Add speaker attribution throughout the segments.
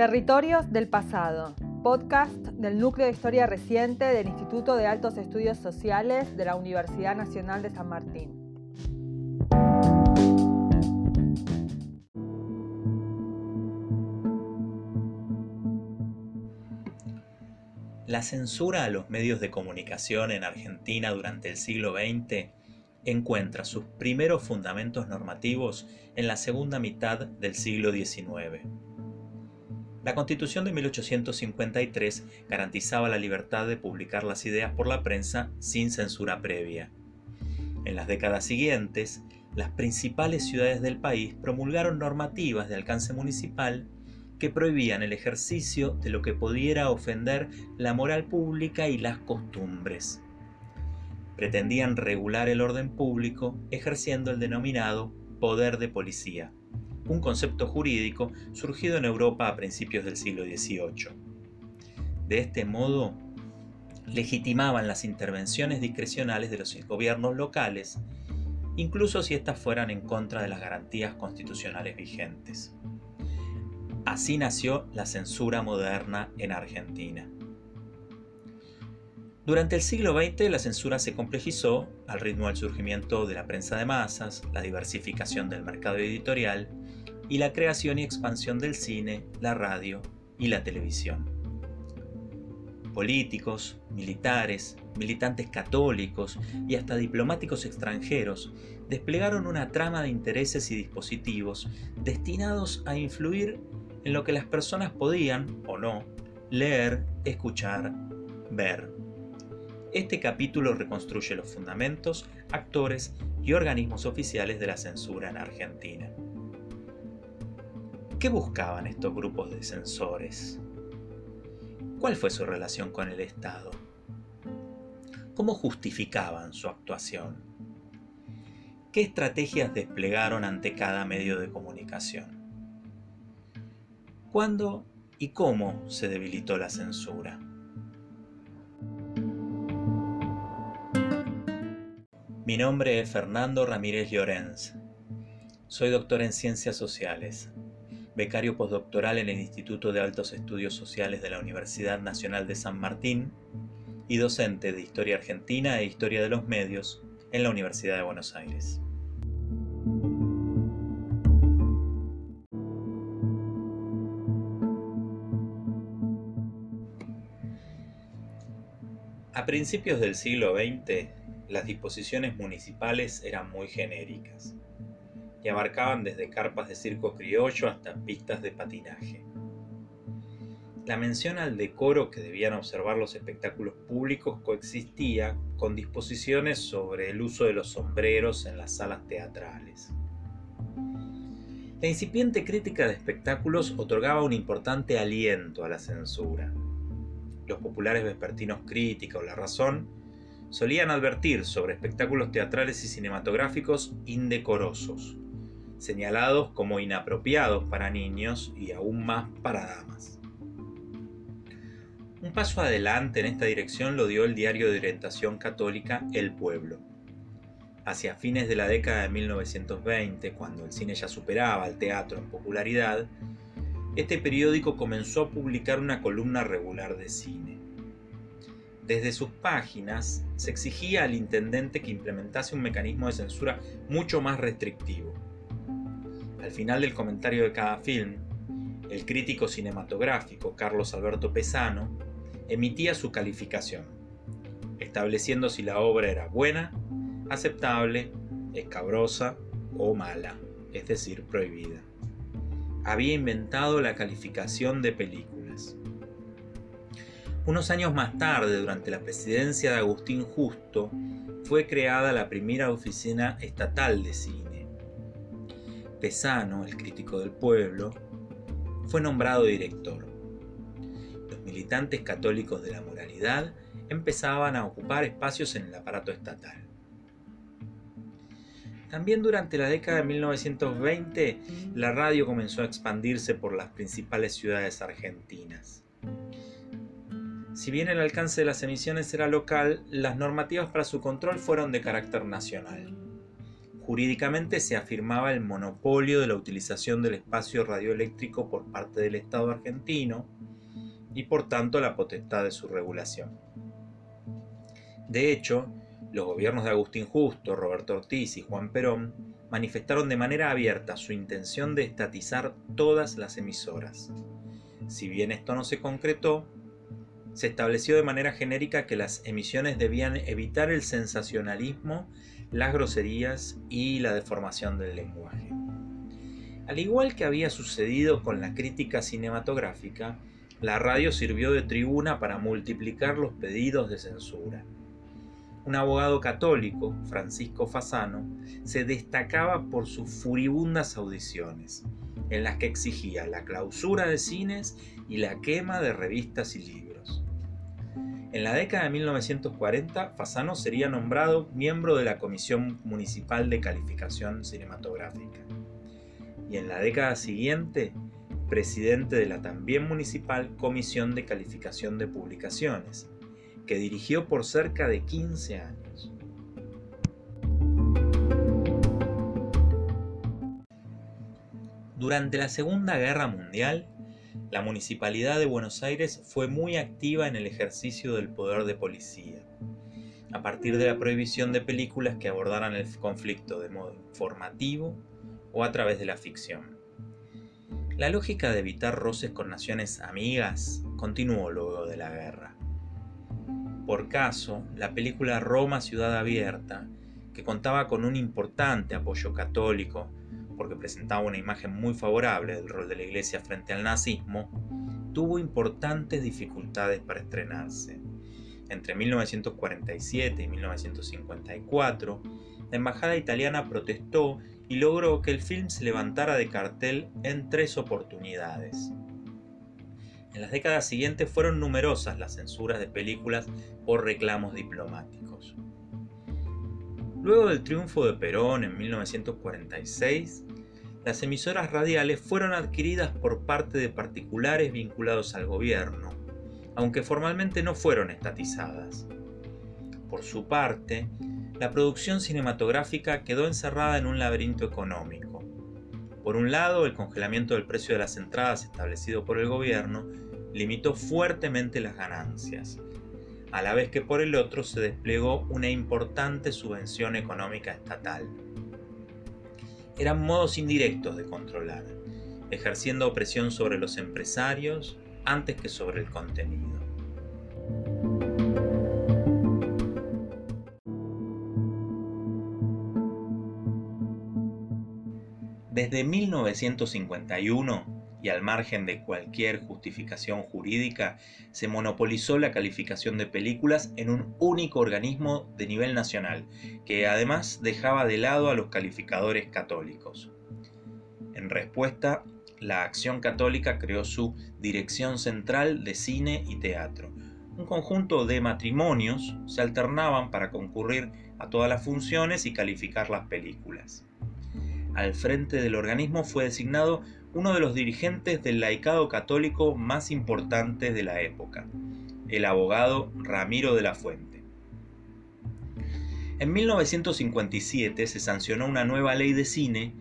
Speaker 1: Territorios del Pasado, podcast del Núcleo de Historia Reciente del Instituto de Altos Estudios Sociales de la Universidad Nacional de San Martín.
Speaker 2: La censura a los medios de comunicación en Argentina durante el siglo XX encuentra sus primeros fundamentos normativos en la segunda mitad del siglo XIX. La Constitución de 1853 garantizaba la libertad de publicar las ideas por la prensa sin censura previa. En las décadas siguientes, las principales ciudades del país promulgaron normativas de alcance municipal que prohibían el ejercicio de lo que pudiera ofender la moral pública y las costumbres. Pretendían regular el orden público ejerciendo el denominado poder de policía, un concepto jurídico surgido en Europa a principios del siglo XVIII. De este modo, legitimaban las intervenciones discrecionales de los gobiernos locales, incluso si éstas fueran en contra de las garantías constitucionales vigentes. Así nació la censura moderna en Argentina. Durante el siglo XX la censura se complejizó al ritmo del surgimiento de la prensa de masas, la diversificación del mercado editorial y la creación y expansión del cine, la radio y la televisión. Políticos, militares, militantes católicos y hasta diplomáticos extranjeros desplegaron una trama de intereses y dispositivos destinados a influir en lo que las personas podían, o no, leer, escuchar, ver. Este capítulo reconstruye los fundamentos, actores y organismos oficiales de la censura en Argentina. ¿Qué buscaban estos grupos de censores? ¿Cuál fue su relación con el Estado? ¿Cómo justificaban su actuación? ¿Qué estrategias desplegaron ante cada medio de comunicación? ¿Cuándo y cómo se debilitó la censura? Mi nombre es Fernando Ramírez Llorens. Soy doctor en Ciencias Sociales, becario postdoctoral en el Instituto de Altos Estudios Sociales de la Universidad Nacional de San Martín y docente de Historia Argentina e Historia de los Medios en la Universidad de Buenos Aires. A principios del siglo XX, las disposiciones municipales eran muy genéricas y abarcaban desde carpas de circo criollo hasta pistas de patinaje. La mención al decoro que debían observar los espectáculos públicos coexistía con disposiciones sobre el uso de los sombreros en las salas teatrales. La incipiente crítica de espectáculos otorgaba un importante aliento a la censura los populares vespertinos Crítica o La Razón, solían advertir sobre espectáculos teatrales y cinematográficos indecorosos, señalados como inapropiados para niños y aún más para damas. Un paso adelante en esta dirección lo dio el diario de orientación católica El Pueblo. Hacia fines de la década de 1920, cuando el cine ya superaba al teatro en popularidad, este periódico comenzó a publicar una columna regular de cine. Desde sus páginas se exigía al intendente que implementase un mecanismo de censura mucho más restrictivo. Al final del comentario de cada film, el crítico cinematográfico Carlos Alberto Pesano emitía su calificación, estableciendo si la obra era buena, aceptable, escabrosa o mala, es decir, prohibida había inventado la calificación de películas. Unos años más tarde, durante la presidencia de Agustín Justo, fue creada la primera oficina estatal de cine. Pesano, el crítico del pueblo, fue nombrado director. Los militantes católicos de la moralidad empezaban a ocupar espacios en el aparato estatal. También durante la década de 1920, la radio comenzó a expandirse por las principales ciudades argentinas. Si bien el alcance de las emisiones era local, las normativas para su control fueron de carácter nacional. Jurídicamente se afirmaba el monopolio de la utilización del espacio radioeléctrico por parte del Estado argentino y por tanto la potestad de su regulación. De hecho, los gobiernos de Agustín Justo, Roberto Ortiz y Juan Perón manifestaron de manera abierta su intención de estatizar todas las emisoras. Si bien esto no se concretó, se estableció de manera genérica que las emisiones debían evitar el sensacionalismo, las groserías y la deformación del lenguaje. Al igual que había sucedido con la crítica cinematográfica, la radio sirvió de tribuna para multiplicar los pedidos de censura. Un abogado católico, Francisco Fasano, se destacaba por sus furibundas audiciones, en las que exigía la clausura de cines y la quema de revistas y libros. En la década de 1940, Fasano sería nombrado miembro de la Comisión Municipal de Calificación Cinematográfica. Y en la década siguiente, presidente de la también municipal Comisión de Calificación de Publicaciones, que dirigió por cerca de 15 años. Durante la Segunda Guerra Mundial, la Municipalidad de Buenos Aires fue muy activa en el ejercicio del poder de policía, a partir de la prohibición de películas que abordaran el conflicto de modo informativo o a través de la ficción. La lógica de evitar roces con naciones amigas continuó luego de la guerra. Por caso, la película Roma Ciudad Abierta, que contaba con un importante apoyo católico, porque presentaba una imagen muy favorable del rol de la Iglesia frente al nazismo, tuvo importantes dificultades para estrenarse. Entre 1947 y 1954, la embajada italiana protestó y logró que el film se levantara de cartel en tres oportunidades. En las décadas siguientes fueron numerosas las censuras de películas por reclamos diplomáticos. Luego del triunfo de Perón en 1946, las emisoras radiales fueron adquiridas por parte de particulares vinculados al gobierno, aunque formalmente no fueron estatizadas. Por su parte, la producción cinematográfica quedó encerrada en un laberinto económico. Por un lado, el congelamiento del precio de las entradas establecido por el gobierno limitó fuertemente las ganancias, a la vez que por el otro se desplegó una importante subvención económica estatal. Eran modos indirectos de controlar, ejerciendo opresión sobre los empresarios antes que sobre el contenido. Desde 1951, y al margen de cualquier justificación jurídica, se monopolizó la calificación de películas en un único organismo de nivel nacional, que además dejaba de lado a los calificadores católicos. En respuesta, la Acción Católica creó su Dirección Central de Cine y Teatro. Un conjunto de matrimonios se alternaban para concurrir a todas las funciones y calificar las películas. Al frente del organismo fue designado uno de los dirigentes del laicado católico más importantes de la época, el abogado Ramiro de la Fuente. En 1957 se sancionó una nueva ley de cine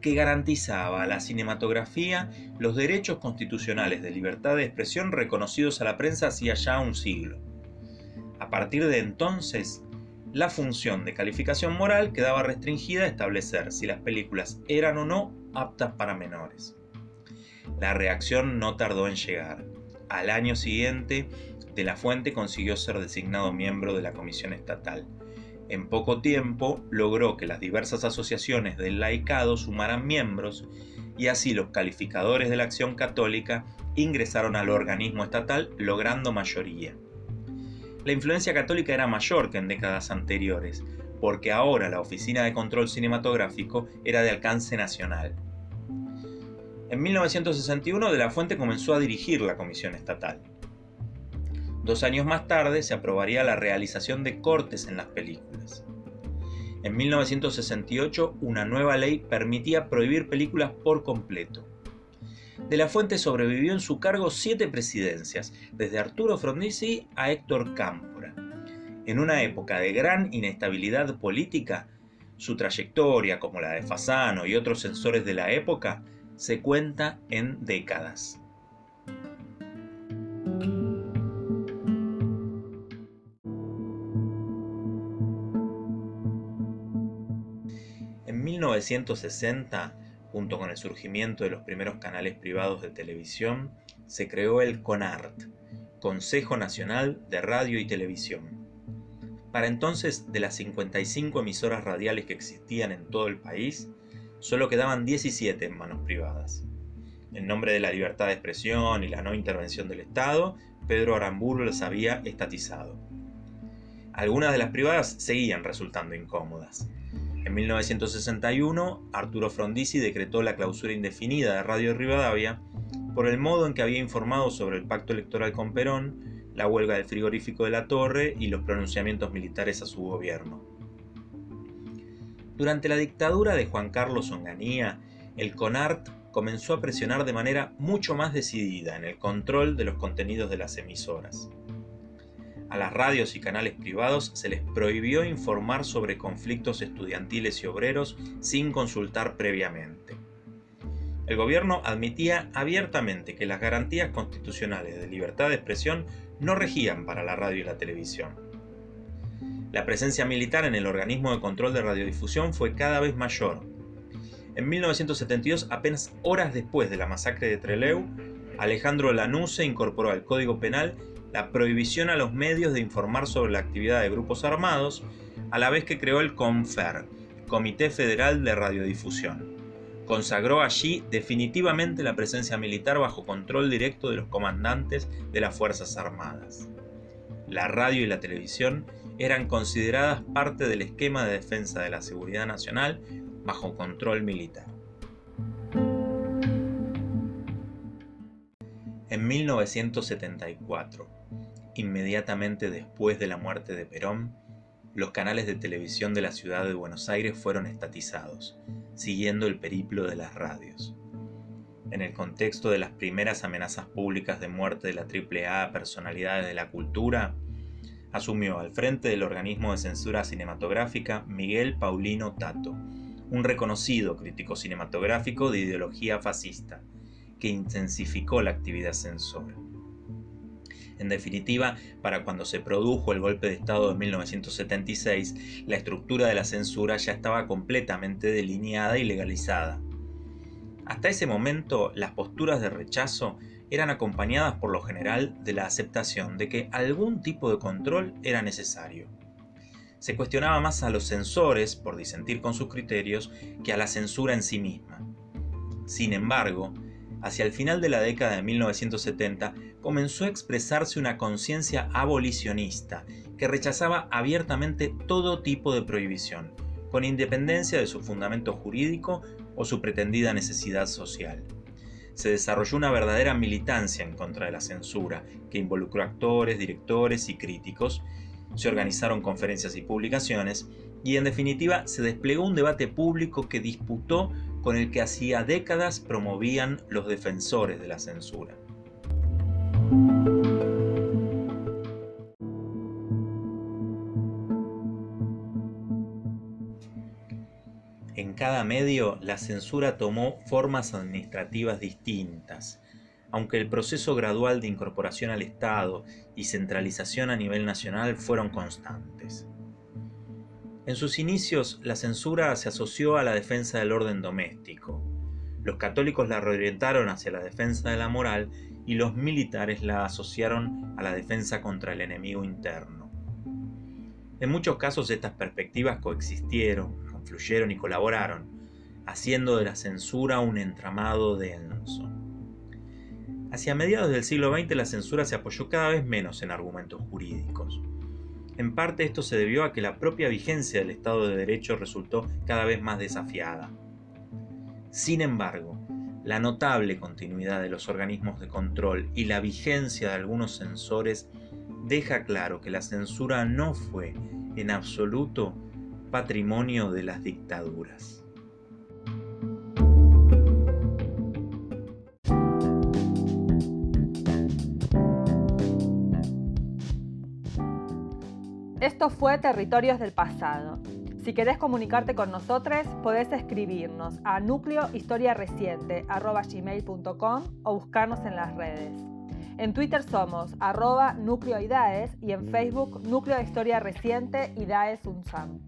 Speaker 2: que garantizaba a la cinematografía los derechos constitucionales de libertad de expresión reconocidos a la prensa hacía ya un siglo. A partir de entonces, la función de calificación moral quedaba restringida a establecer si las películas eran o no aptas para menores. La reacción no tardó en llegar. Al año siguiente, De la Fuente consiguió ser designado miembro de la Comisión Estatal. En poco tiempo logró que las diversas asociaciones del laicado sumaran miembros y así los calificadores de la acción católica ingresaron al organismo estatal logrando mayoría. La influencia católica era mayor que en décadas anteriores, porque ahora la Oficina de Control Cinematográfico era de alcance nacional. En 1961 De la Fuente comenzó a dirigir la Comisión Estatal. Dos años más tarde se aprobaría la realización de cortes en las películas. En 1968 una nueva ley permitía prohibir películas por completo. De la Fuente sobrevivió en su cargo siete presidencias, desde Arturo Frondizi a Héctor Cámpora. En una época de gran inestabilidad política, Su trayectoria, como la de Fasano y otros censores de la época, se cuenta en décadas. En 1960, junto con el surgimiento de los primeros canales privados de televisión, se creó el CONART, Consejo Nacional de Radio y Televisión para entonces, de las 55 emisoras radiales que existían en todo el país, solo quedaban 17 en manos privadas. En nombre de la libertad de expresión y la no intervención del Estado, Pedro Aramburu las había estatizado. Algunas de las privadas seguían resultando incómodas. En 1961, Arturo Frondizi decretó la clausura indefinida de Radio Rivadavia por el modo en que había informado sobre el pacto electoral con Perón la huelga del frigorífico de la Torre y los pronunciamientos militares a su gobierno. Durante la dictadura de Juan Carlos Onganía, el CONART comenzó a presionar de manera mucho más decidida en el control de los contenidos de las emisoras. A las radios y canales privados se les prohibió informar sobre conflictos estudiantiles y obreros sin consultar previamente. El gobierno admitía abiertamente que las garantías constitucionales de libertad de expresión no regían para la radio y la televisión. La presencia militar en el organismo de control de radiodifusión fue cada vez mayor. En 1972, apenas horas después de la masacre de Trelew, Alejandro Lanuse incorporó al Código Penal la prohibición a los medios de informar sobre la actividad de grupos armados, a la vez que creó el CONFER, Comité Federal de Radiodifusión consagró allí definitivamente la presencia militar bajo control directo de los comandantes de las Fuerzas Armadas. La radio y la televisión eran consideradas parte del esquema de defensa de la seguridad nacional bajo control militar. En 1974, inmediatamente después de la muerte de Perón, los canales de televisión de la ciudad de Buenos Aires fueron estatizados, siguiendo el periplo de las radios. En el contexto de las primeras amenazas públicas de muerte de la AAA a personalidades de la cultura, asumió al frente del organismo de censura cinematográfica Miguel Paulino Tato, un reconocido crítico cinematográfico de ideología fascista, que intensificó la actividad censora. En definitiva, para cuando se produjo el golpe de Estado de 1976, la estructura de la censura ya estaba completamente delineada y legalizada. Hasta ese momento, las posturas de rechazo eran acompañadas por lo general de la aceptación de que algún tipo de control era necesario. Se cuestionaba más a los censores por disentir con sus criterios que a la censura en sí misma. Sin embargo, hacia el final de la década de 1970 comenzó a expresarse una conciencia abolicionista que rechazaba abiertamente todo tipo de prohibición, con independencia de su fundamento jurídico o su pretendida necesidad social. Se desarrolló una verdadera militancia en contra de la censura, que involucró actores, directores y críticos, se organizaron conferencias y publicaciones, y en definitiva se desplegó un debate público que disputó con el que hacía décadas promovían los defensores de la censura. En cada medio la censura tomó formas administrativas distintas, aunque el proceso gradual de incorporación al Estado y centralización a nivel nacional fueron constantes. En sus inicios, la censura se asoció a la defensa del orden doméstico. Los católicos la reorientaron hacia la defensa de la moral y los militares la asociaron a la defensa contra el enemigo interno. En muchos casos estas perspectivas coexistieron, confluyeron y colaboraron, haciendo de la censura un entramado denso. Hacia mediados del siglo XX la censura se apoyó cada vez menos en argumentos jurídicos. En parte esto se debió a que la propia vigencia del Estado de Derecho resultó cada vez más desafiada. Sin embargo, la notable continuidad de los organismos de control y la vigencia de algunos censores deja claro que la censura no fue, en absoluto, patrimonio de las dictaduras.
Speaker 1: Esto fue Territorios del Pasado. Si querés comunicarte con nosotros, podés escribirnos a núcleohistoriareciente.com o buscarnos en las redes. En Twitter somos arroba núcleoidaes y en Facebook Núcleo de Historia Reciente y Daes UNSAM.